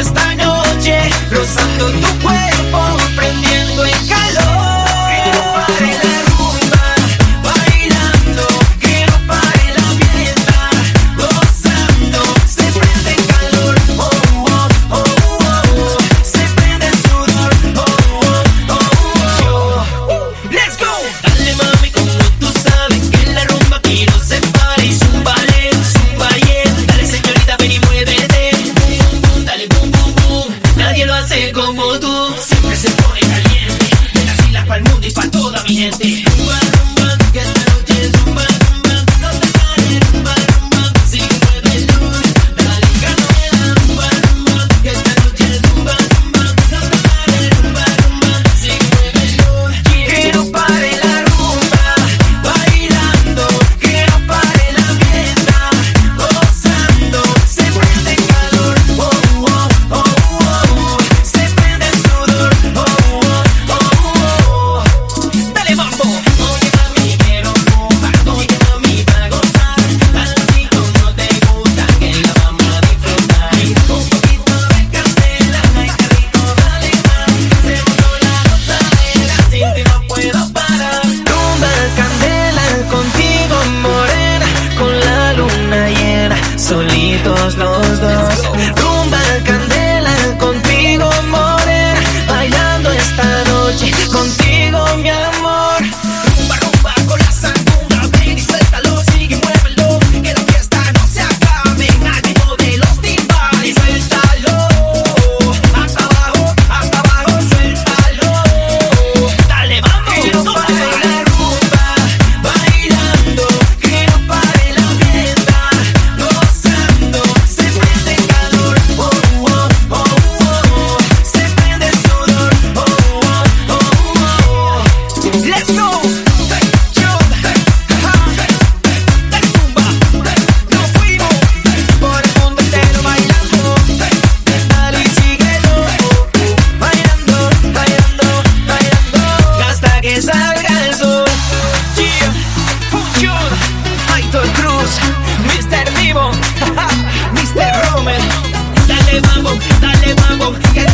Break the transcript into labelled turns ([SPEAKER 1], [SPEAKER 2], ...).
[SPEAKER 1] está gente. Mr. Divo, Mr. Romer. Dale mambo, dale mambo, que